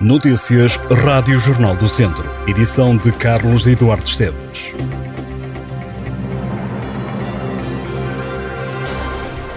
Notícias Rádio Jornal do Centro. Edição de Carlos Eduardo Esteves.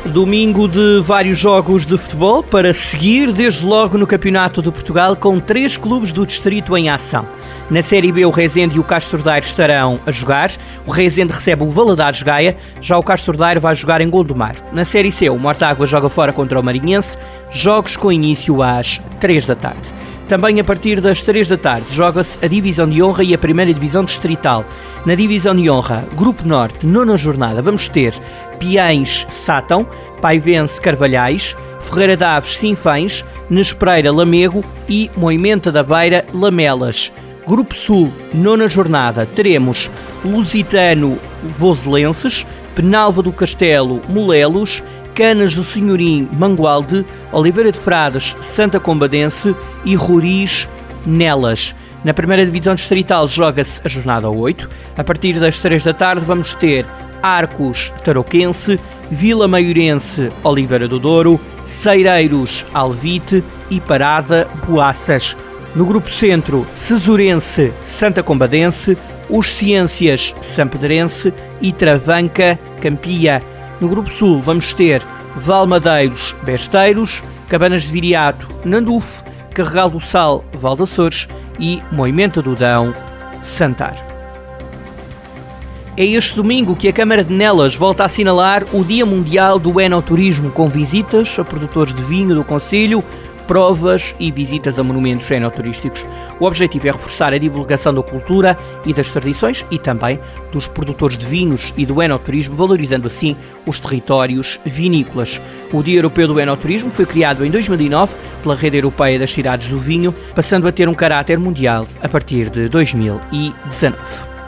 Domingo de vários jogos de futebol para seguir, desde logo no Campeonato de Portugal, com três clubes do distrito em ação. Na Série B, o Rezende e o Castro Daire estarão a jogar. O Rezende recebe o Valadares Gaia, já o Castro Daire vai jogar em Gondomar. Na Série C, o Mortágua joga fora contra o Marinhense, jogos com início às 3 da tarde. Também a partir das 3 da tarde joga-se a Divisão de Honra e a Primeira Divisão Distrital. Na Divisão de Honra, Grupo Norte, nona jornada, vamos ter Piães Sátão, Paivense Carvalhais, Ferreira Daves Sinfães, Nespreira Lamego e Moimenta da Beira Lamelas. Grupo Sul, nona jornada, teremos Lusitano Voselenses, Penalva do Castelo Molelos, Canas do Senhorim Mangualde, Oliveira de Frades Santa Combadense e Roriz Nelas. Na primeira divisão distrital joga-se a jornada 8. A partir das 3 da tarde vamos ter Arcos Tarouquense, Vila Maiorense Oliveira do Douro, Ceireiros Alvite e Parada Boaças. No grupo centro, Cesurense Santa Combadense, Os Ciências Sampedrense e Travanca Campia. No grupo sul vamos ter Valmadeiros Besteiros, Cabanas de Viriato Nandufo, Carregal do Sal Valdaçores e Moimenta do Dão Santar. É este domingo que a Câmara de Nelas volta a assinalar o Dia Mundial do Enoturismo, com visitas a produtores de vinho do Conselho, provas e visitas a monumentos enoturísticos. O objetivo é reforçar a divulgação da cultura e das tradições e também dos produtores de vinhos e do enoturismo, valorizando assim os territórios vinícolas. O Dia Europeu do Enoturismo foi criado em 2009 pela Rede Europeia das Cidades do Vinho, passando a ter um caráter mundial a partir de 2019.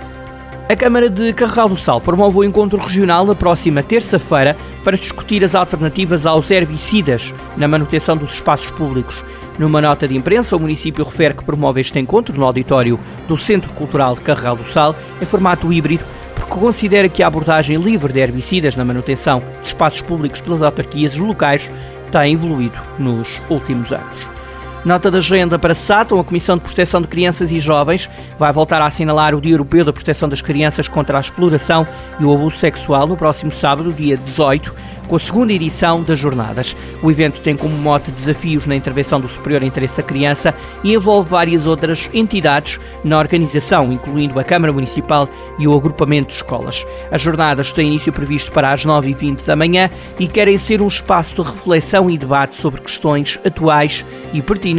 A Câmara de Carregal do Sal promove o encontro regional na próxima terça-feira para discutir as alternativas aos herbicidas na manutenção dos espaços públicos. Numa nota de imprensa, o município refere que promove este encontro no auditório do Centro Cultural de Carregal do Sal em formato híbrido porque considera que a abordagem livre de herbicidas na manutenção de espaços públicos pelas autarquias locais tem evoluído nos últimos anos. Nota da agenda para Sátão, a Comissão de Proteção de Crianças e Jovens vai voltar a assinalar o Dia Europeu da Proteção das Crianças contra a Exploração e o Abuso Sexual no próximo sábado, dia 18, com a segunda edição das jornadas. O evento tem como mote desafios na intervenção do superior interesse da criança e envolve várias outras entidades na organização, incluindo a Câmara Municipal e o agrupamento de escolas. As jornadas têm início previsto para as 9h20 da manhã e querem ser um espaço de reflexão e debate sobre questões atuais e pertinentes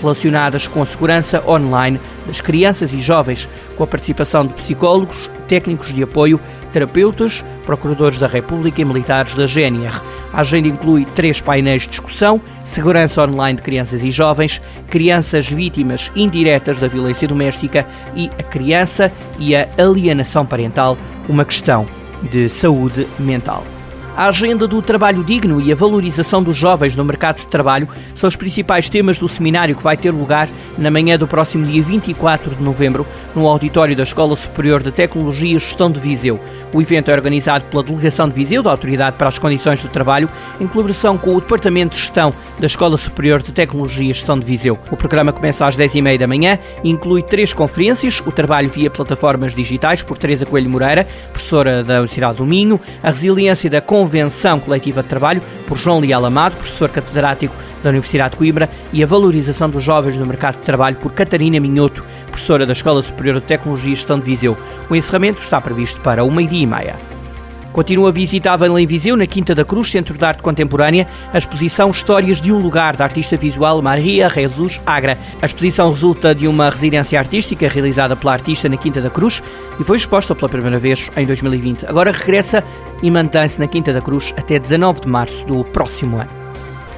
relacionadas com a segurança online das crianças e jovens, com a participação de psicólogos, técnicos de apoio, terapeutas, procuradores da República e militares da GNR. A agenda inclui três painéis de discussão: segurança online de crianças e jovens, crianças vítimas indiretas da violência doméstica e a criança e a alienação parental, uma questão de saúde mental. A agenda do trabalho digno e a valorização dos jovens no mercado de trabalho são os principais temas do seminário que vai ter lugar na manhã do próximo dia 24 de novembro, no auditório da Escola Superior de Tecnologia e Gestão de Viseu. O evento é organizado pela Delegação de Viseu, da Autoridade para as Condições do Trabalho, em colaboração com o Departamento de Gestão da Escola Superior de Tecnologia e Gestão de Viseu. O programa começa às 10h30 da manhã e inclui três conferências: o trabalho via plataformas digitais, por Teresa Coelho Moreira, professora da Universidade do Minho, a resiliência da conversa Convenção Coletiva de Trabalho, por João Leal Amado, professor catedrático da Universidade de Coimbra, e a valorização dos jovens no mercado de trabalho, por Catarina Minhoto, professora da Escola Superior de Tecnologia e Gestão de Viseu. O encerramento está previsto para meio-dia e meia. Continua visitável em Viseu, na Quinta da Cruz, Centro de Arte Contemporânea, a exposição Histórias de um Lugar, da artista visual Maria Jesus Agra. A exposição resulta de uma residência artística realizada pela artista na Quinta da Cruz e foi exposta pela primeira vez em 2020. Agora regressa e mantém-se na Quinta da Cruz até 19 de março do próximo ano.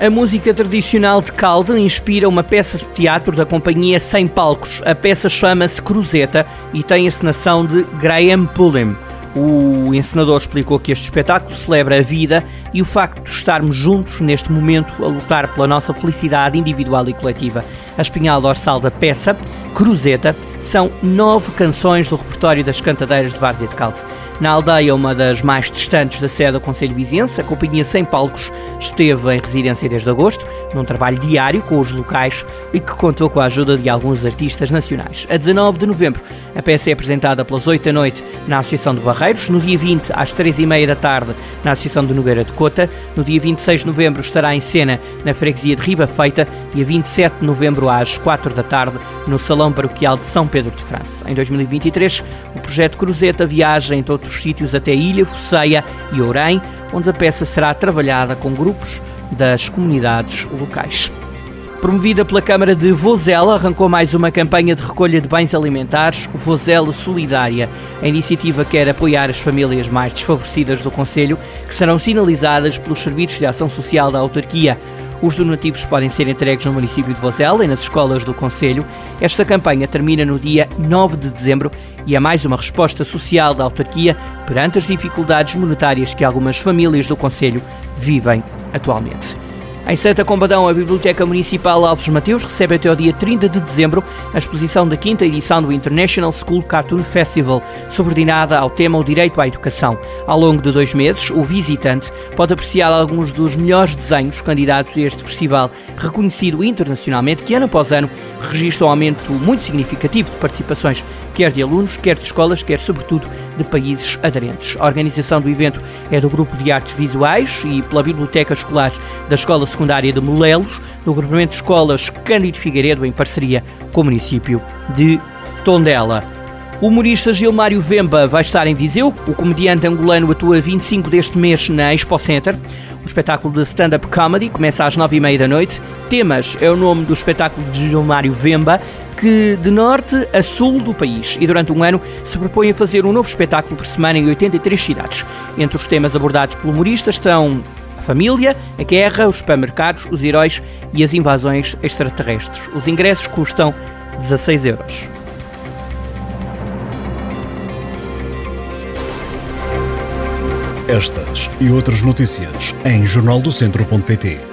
A música tradicional de Calde inspira uma peça de teatro da companhia Sem Palcos. A peça chama-se Cruzeta e tem a encenação de Graham Pullen. O encenador explicou que este espetáculo celebra a vida e o facto de estarmos juntos neste momento a lutar pela nossa felicidade individual e coletiva. A espinhal dorsal da peça Cruzeta são nove canções do repertório das cantadeiras de Várzea de Calde. Na aldeia, uma das mais distantes da sede do Conselho Viziense, a Companhia Sem Palcos esteve em residência desde agosto, num trabalho diário com os locais e que contou com a ajuda de alguns artistas nacionais. A 19 de novembro, a peça é apresentada pelas 8 da noite na Associação de Barreiros, no dia 20 às 3 e meia da tarde na Associação de Nogueira de Cota, no dia 26 de novembro estará em cena na freguesia de Riba Feita e a 27 de novembro às 4 da tarde no Salão Paroquial de São Pedro de França. Em 2023, o projeto Cruzeta viaja em todos os sítios até Ilha, Foceia e Ourém, onde a peça será trabalhada com grupos das comunidades locais. Promovida pela Câmara de Vozela, arrancou mais uma campanha de recolha de bens alimentares, Vozela Solidária. A iniciativa quer apoiar as famílias mais desfavorecidas do Conselho, que serão sinalizadas pelos Serviços de Ação Social da autarquia. Os donativos podem ser entregues no município de Vozela e nas escolas do Conselho. Esta campanha termina no dia 9 de dezembro e é mais uma resposta social da autarquia perante as dificuldades monetárias que algumas famílias do Conselho vivem atualmente. Em Santa Combadão, a Biblioteca Municipal Alves Mateus recebe até o dia 30 de dezembro a exposição da quinta edição do International School Cartoon Festival, subordinada ao tema O Direito à Educação. Ao longo de dois meses, o visitante pode apreciar alguns dos melhores desenhos candidatos a este festival, reconhecido internacionalmente, que ano após ano registra um aumento muito significativo de participações, quer de alunos, quer de escolas, quer sobretudo de países aderentes. A organização do evento é do Grupo de Artes Visuais e pela Biblioteca Escolar da Escola Secundária de Molelos, do Grupamento de Escolas Cândido Figueiredo, em parceria com o município de Tondela. O humorista Gilmário Vemba vai estar em Viseu. O comediante angolano atua 25 deste mês na Expo Center. O espetáculo de stand-up comedy começa às 9h30 da noite. Temas é o nome do espetáculo de Gilmário Vemba, que de norte a sul do país e durante um ano se propõe a fazer um novo espetáculo por semana em 83 cidades. Entre os temas abordados pelo humorista estão a família, a guerra, os supermercados, os heróis e as invasões extraterrestres. Os ingressos custam 16 euros. Estas e outras notícias em jornaldocentro.pt